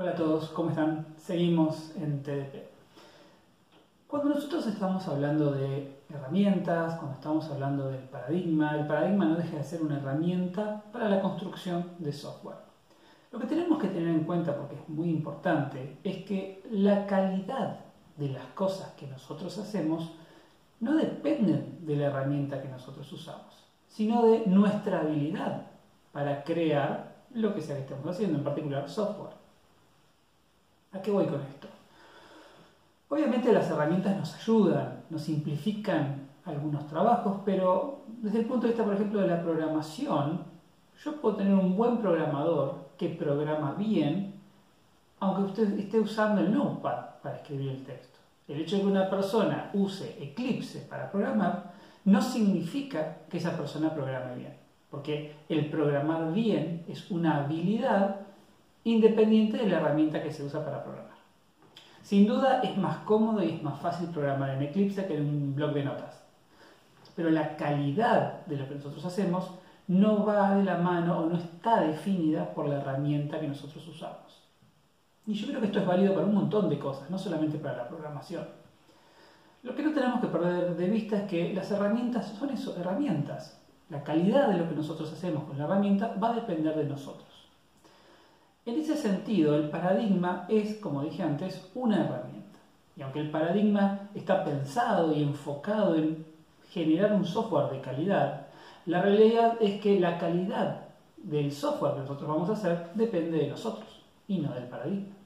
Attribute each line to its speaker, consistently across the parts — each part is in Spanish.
Speaker 1: Hola a todos, ¿cómo están? Seguimos en TDP. Cuando nosotros estamos hablando de herramientas, cuando estamos hablando del paradigma, el paradigma no deja de ser una herramienta para la construcción de software. Lo que tenemos que tener en cuenta, porque es muy importante, es que la calidad de las cosas que nosotros hacemos no dependen de la herramienta que nosotros usamos, sino de nuestra habilidad para crear lo que sea que estemos haciendo, en particular software. ¿A qué voy con esto? Obviamente las herramientas nos ayudan, nos simplifican algunos trabajos, pero desde el punto de vista, por ejemplo, de la programación, yo puedo tener un buen programador que programa bien, aunque usted esté usando el Notepad para escribir el texto. El hecho de que una persona use Eclipse para programar no significa que esa persona programe bien, porque el programar bien es una habilidad independiente de la herramienta que se usa para programar. Sin duda es más cómodo y es más fácil programar en Eclipse que en un blog de notas. Pero la calidad de lo que nosotros hacemos no va de la mano o no está definida por la herramienta que nosotros usamos. Y yo creo que esto es válido para un montón de cosas, no solamente para la programación. Lo que no tenemos que perder de vista es que las herramientas son eso, herramientas. La calidad de lo que nosotros hacemos con la herramienta va a depender de nosotros. En ese sentido, el paradigma es, como dije antes, una herramienta. Y aunque el paradigma está pensado y enfocado en generar un software de calidad, la realidad es que la calidad del software que nosotros vamos a hacer depende de nosotros y no del paradigma.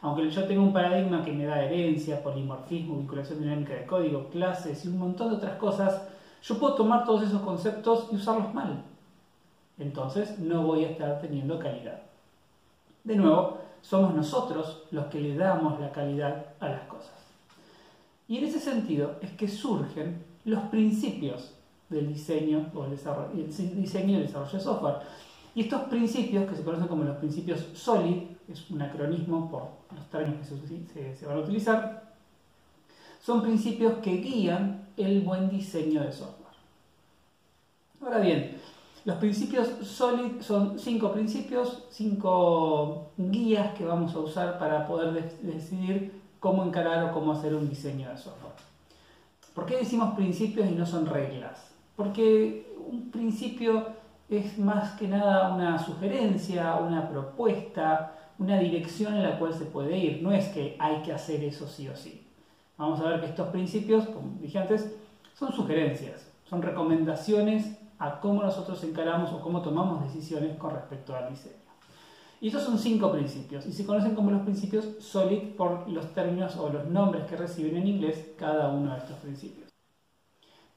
Speaker 1: Aunque yo tenga un paradigma que me da herencia, polimorfismo, vinculación dinámica de código, clases y un montón de otras cosas, yo puedo tomar todos esos conceptos y usarlos mal. Entonces no voy a estar teniendo calidad. De nuevo, somos nosotros los que le damos la calidad a las cosas. Y en ese sentido es que surgen los principios del diseño o diseño y el desarrollo de software. Y estos principios, que se conocen como los principios SOLID, es un acronismo por los términos que se van a utilizar, son principios que guían el buen diseño de software. Ahora bien, los principios SOLID son cinco principios, cinco guías que vamos a usar para poder decidir cómo encarar o cómo hacer un diseño de software. ¿Por qué decimos principios y no son reglas? Porque un principio es más que nada una sugerencia, una propuesta, una dirección en la cual se puede ir. No es que hay que hacer eso sí o sí. Vamos a ver que estos principios, como dije antes, son sugerencias, son recomendaciones a cómo nosotros encaramos o cómo tomamos decisiones con respecto al diseño. Y estos son cinco principios y se conocen como los principios SOLID por los términos o los nombres que reciben en inglés cada uno de estos principios.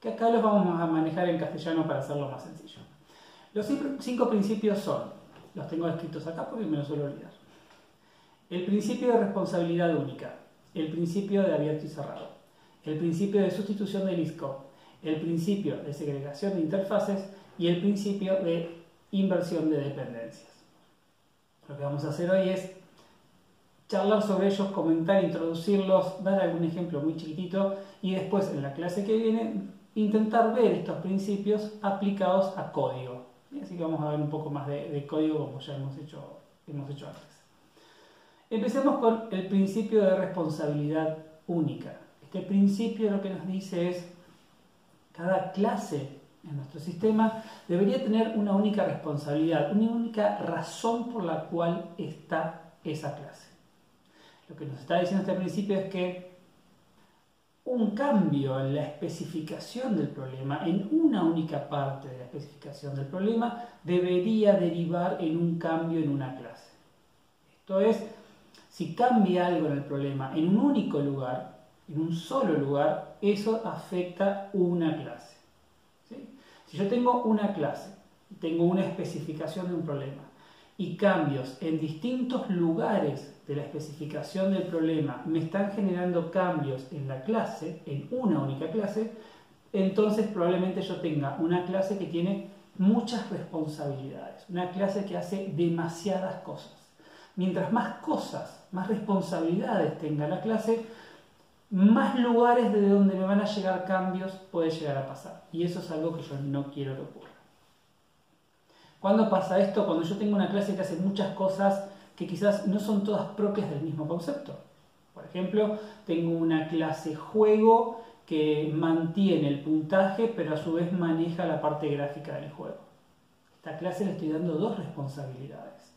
Speaker 1: Que acá los vamos a manejar en castellano para hacerlo más sencillo. Los cinco principios son, los tengo escritos acá porque me los suelo olvidar. El principio de responsabilidad única, el principio de abierto y cerrado, el principio de sustitución del ISCO, el principio de segregación de interfaces y el principio de inversión de dependencias. Lo que vamos a hacer hoy es charlar sobre ellos, comentar, introducirlos, dar algún ejemplo muy chiquitito y después en la clase que viene intentar ver estos principios aplicados a código. Así que vamos a ver un poco más de, código como ya hemos hecho, hemos hecho antes. Empecemos con el principio de responsabilidad única. Este principio lo que nos dice es cada clase en nuestro sistema debería tener una única responsabilidad, una única razón por la cual está esa clase. Lo que nos está diciendo este principio es que un cambio en la especificación del problema, en una única parte de la especificación del problema, debería derivar en un cambio en una clase. Esto es, si cambia algo en el problema en un único lugar, en un solo lugar, eso afecta una clase. Si yo tengo una clase, tengo una especificación de un problema y cambios en distintos lugares de la especificación del problema me están generando cambios en la clase, en una única clase, entonces probablemente yo tenga una clase que tiene muchas responsabilidades, una clase que hace demasiadas cosas. Mientras más cosas, más responsabilidades tenga la clase, más lugares de donde me van a llegar cambios puede llegar a pasar. Y eso es algo que yo no quiero que ocurra. ¿Cuándo pasa esto? Cuando yo tengo una clase que hace muchas cosas que quizás no son todas propias del mismo concepto. Por ejemplo, tengo una clase juego que mantiene el puntaje, pero a su vez maneja la parte gráfica del juego. Esta clase le estoy dando dos responsabilidades.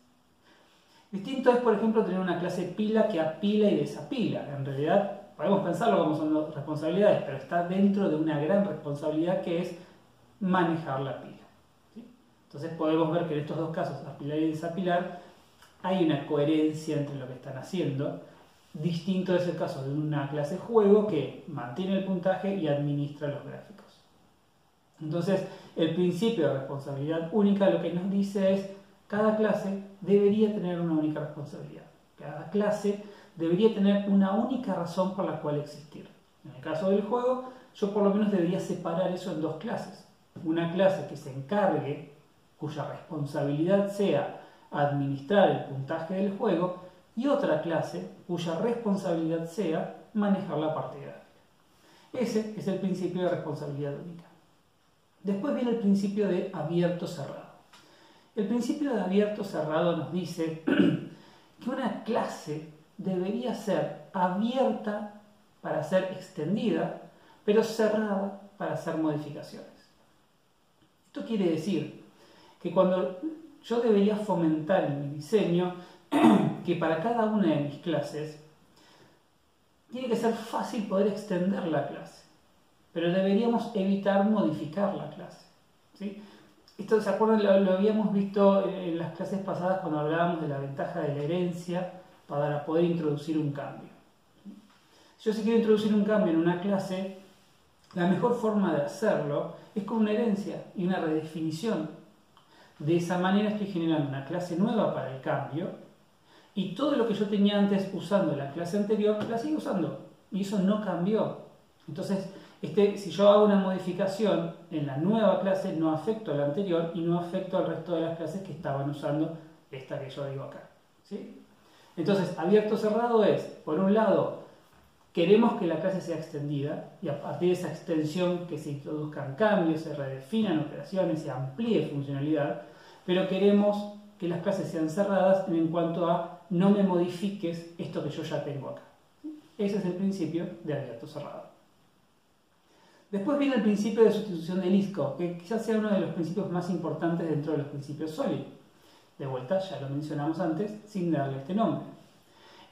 Speaker 1: Distinto es, por ejemplo, tener una clase pila que apila y desapila. En realidad, podemos pensarlo como son responsabilidades, pero está dentro de una gran responsabilidad que es manejar la pila. Entonces podemos ver que en estos dos casos, apilar y desapilar, hay una coherencia entre lo que están haciendo Distinto es el caso de una clase juego que mantiene el puntaje y administra los gráficos. Entonces, el principio de responsabilidad única lo que nos dice es cada clase debería tener una única responsabilidad. Cada clase debería tener una única razón por la cual existir. En el caso del juego, yo por lo menos debería separar eso en dos clases. Una clase que se encargue, cuya responsabilidad sea administrar el puntaje del juego, y otra clase cuya responsabilidad sea manejar la parte gráfica. Ese es el principio de responsabilidad única. Después viene el principio de abierto cerrado. El principio de abierto cerrado nos dice que una clase debería ser abierta para ser extendida, pero cerrada para hacer modificaciones. Esto quiere decir que cuando yo debería fomentar en mi diseño que para cada una de mis clases tiene que ser fácil poder extender la clase, pero deberíamos evitar modificar la clase. ¿sí? Esto, ¿se acuerdan? Lo, habíamos visto en las clases pasadas cuando hablábamos de la ventaja de la herencia para poder introducir un cambio. Yo si quiero introducir un cambio en una clase, la mejor forma de hacerlo es con una herencia y una redefinición. De esa manera estoy generando una clase nueva para el cambio y todo lo que yo tenía antes usando la clase anterior, la sigo usando. Y eso no cambió. Entonces, este, si yo hago una modificación en la nueva clase, no afecto a la anterior y no afecto al resto de las clases que estaban usando esta que yo digo acá. ¿sí? Entonces, abierto cerrado es, por un lado, queremos que la clase sea extendida y a partir de esa extensión que se introduzcan cambios, se redefinan operaciones, se amplíe funcionalidad, pero queremos que las clases sean cerradas en cuanto a no me modifiques esto que yo ya tengo acá. Ese es el principio de abierto cerrado. Después viene el principio de sustitución del ISCO, que quizás sea uno de los principios más importantes dentro de los principios SOLID. De vuelta, ya lo mencionamos antes, sin darle este nombre.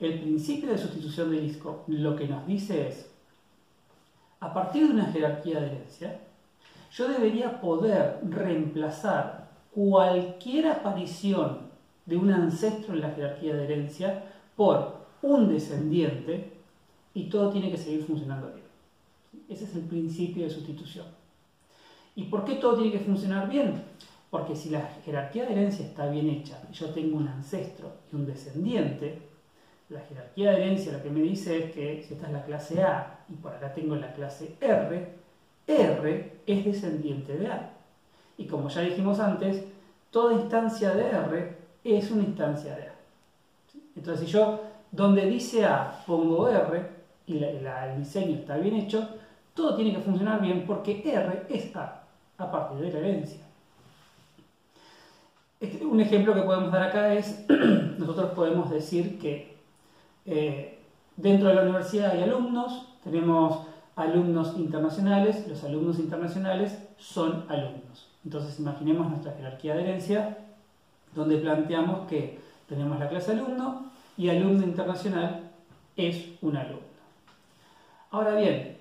Speaker 1: El principio de sustitución del ISCO lo que nos dice es, a partir de una jerarquía de herencia, yo debería poder reemplazar cualquier aparición de un ancestro en la jerarquía de herencia por un descendiente y todo tiene que seguir funcionando bien. Ese es el principio de sustitución. ¿Y por qué todo tiene que funcionar bien? Porque si la jerarquía de herencia está bien hecha yo tengo un ancestro y un descendiente, la jerarquía de herencia lo que me dice es que si esta es la clase A y por acá tengo la clase R, R es descendiente de A. Y como ya dijimos antes, toda instancia de R es una instancia de A. Entonces, si yo donde dice A pongo R y el diseño está bien hecho, todo tiene que funcionar bien porque R es A, a partir de la herencia. Este, un ejemplo que podemos dar acá es, nosotros podemos decir que eh, dentro de la universidad hay alumnos, tenemos alumnos internacionales, los alumnos internacionales son alumnos. Entonces imaginemos nuestra jerarquía de herencia donde planteamos que tenemos la clase alumno y alumno internacional es un alumno. Ahora bien,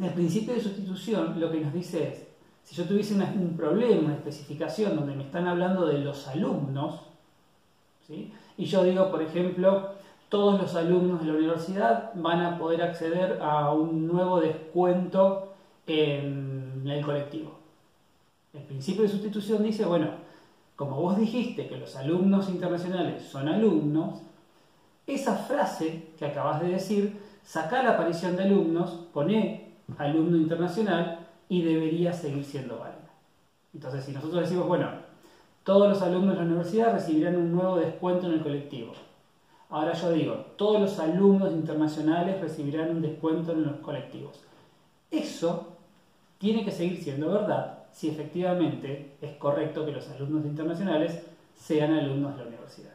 Speaker 1: el principio de sustitución lo que nos dice es, si yo tuviese un problema, una especificación donde me están hablando de los alumnos, y yo digo, por ejemplo, todos los alumnos de la universidad van a poder acceder a un nuevo descuento en el colectivo. El principio de sustitución dice, bueno, como vos dijiste que los alumnos internacionales son alumnos, esa frase que acabas de decir, saca la aparición de alumnos, pone alumno internacional y debería seguir siendo válida. Entonces, si nosotros decimos, bueno, todos los alumnos de la universidad recibirán un nuevo descuento en el colectivo. Ahora yo digo, todos los alumnos internacionales recibirán un descuento en los colectivos. Eso tiene que seguir siendo verdad si efectivamente es correcto que los alumnos internacionales sean alumnos de la universidad.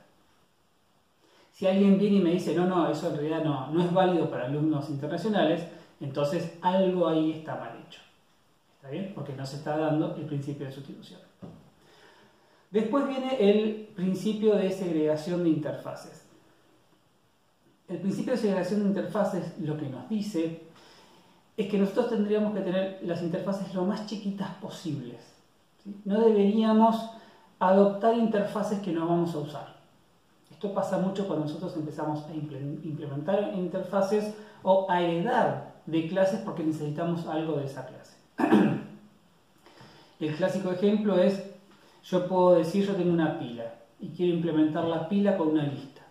Speaker 1: Si alguien viene y me dice, no, no, eso en realidad no, no es válido para alumnos internacionales, entonces algo ahí está mal hecho. ¿Está bien? Porque no se está dando el principio de sustitución. Después viene el principio de segregación de interfaces. El principio de segregación de interfaces lo que nos dice es que nosotros tendríamos que tener las interfaces lo más chiquitas posibles. No deberíamos adoptar interfaces que no vamos a usar. Esto pasa mucho cuando nosotros empezamos a implementar interfaces o a heredar de clases porque necesitamos algo de esa clase. El clásico ejemplo es yo puedo decir, yo tengo una pila y quiero implementar la pila con una lista.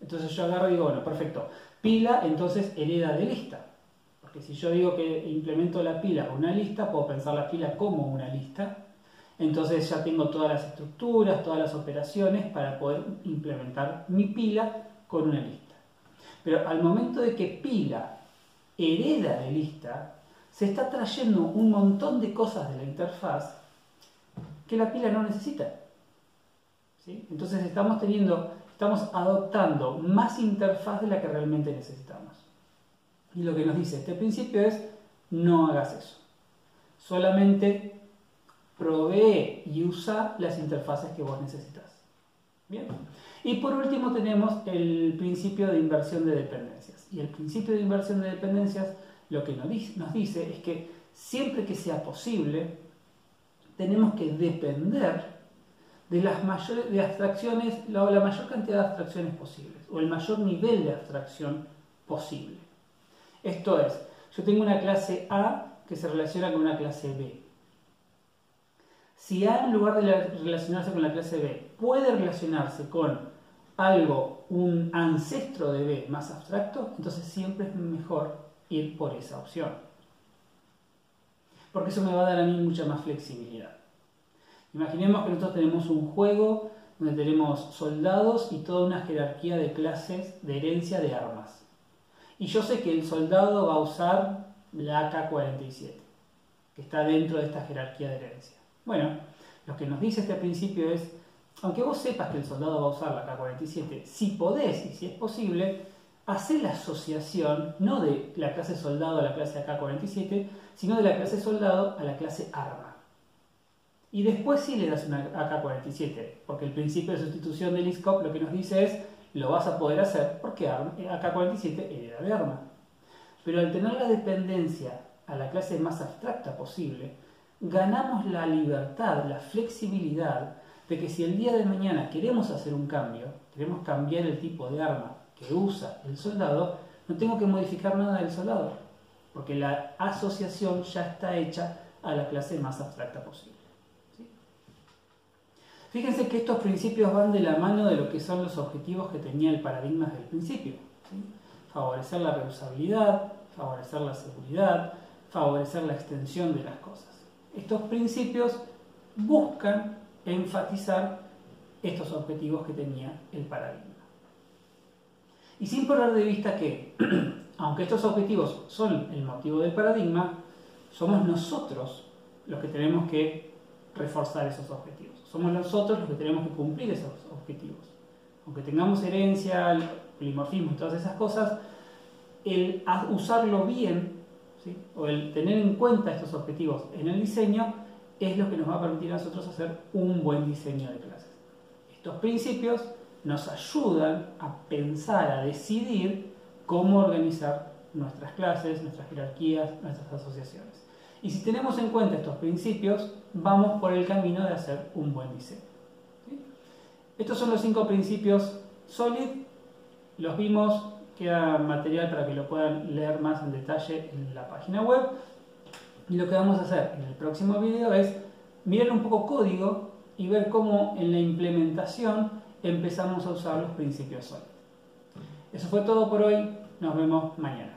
Speaker 1: Entonces yo agarro y digo, bueno, perfecto, pila entonces hereda de lista. Porque si yo digo que implemento la pila con una lista, puedo pensar la pila como una lista. Entonces ya tengo todas las estructuras, todas las operaciones para poder implementar mi pila con una lista. Pero al momento de que pila hereda de lista, se está trayendo un montón de cosas de la interfaz que la pila no necesita. Entonces estamos teniendo, estamos adoptando más interfaz de la que realmente necesitamos. Y lo que nos dice este principio es, no hagas eso. Solamente provee y usa las interfaces que vos necesitas. Bien. Y por último tenemos el principio de inversión de dependencias. Y el principio de inversión de dependencias lo que nos dice es que siempre que sea posible, tenemos que depender de las mayores de abstracciones, la, la mayor cantidad de abstracciones posibles, o el mayor nivel de abstracción posible. Esto es, yo tengo una clase A que se relaciona con una clase B. Si A en lugar de relacionarse con la clase B puede relacionarse con algo, un ancestro de B más abstracto, entonces siempre es mejor ir por esa opción porque eso me va a dar a mí mucha más flexibilidad. Imaginemos que nosotros tenemos un juego donde tenemos soldados y toda una jerarquía de clases de herencia de armas. Y yo sé que el soldado va a usar la AK-47, que está dentro de esta jerarquía de herencia. Bueno, lo que nos dice este principio es, aunque vos sepas que el soldado va a usar la AK-47, si podés y si es posible, hacer la asociación no de la clase soldado a la clase AK-47, sino de la clase soldado a la clase arma. Y después sí le das una AK-47, porque el principio de sustitución del ISCOP lo que nos dice es, lo vas a poder hacer porque AK-47 hereda de arma. Pero al tener la dependencia a la clase más abstracta posible, ganamos la libertad, la flexibilidad de que si el día de mañana queremos hacer un cambio, queremos cambiar el tipo de arma que usa el soldado, no tengo que modificar nada del soldado, porque la asociación ya está hecha a la clase más abstracta posible. Fíjense que estos principios van de la mano de lo que son los objetivos que tenía el paradigma desde el principio. Favorecer la reusabilidad, favorecer la seguridad, favorecer la extensión de las cosas. Estos principios buscan enfatizar estos objetivos que tenía el paradigma. Y sin perder de vista que, aunque estos objetivos son el motivo del paradigma, somos nosotros los que tenemos que reforzar esos objetivos. Somos nosotros los que tenemos que cumplir esos objetivos. Aunque tengamos herencia, polimorfismo y todas esas cosas, el usarlo bien o el tener en cuenta estos objetivos en el diseño es lo que nos va a permitir a nosotros hacer un buen diseño de clases. Estos principios nos ayudan a pensar, a decidir cómo organizar nuestras clases, nuestras jerarquías, nuestras asociaciones. Y si tenemos en cuenta estos principios, vamos por el camino de hacer un buen diseño. Estos son los cinco principios SOLID, los vimos, queda material para que lo puedan leer más en detalle en la página web. Y lo que vamos a hacer en el próximo video es mirar un poco código y ver cómo en la implementación empezamos a usar los principios SOLID. Eso fue todo por hoy, nos vemos mañana.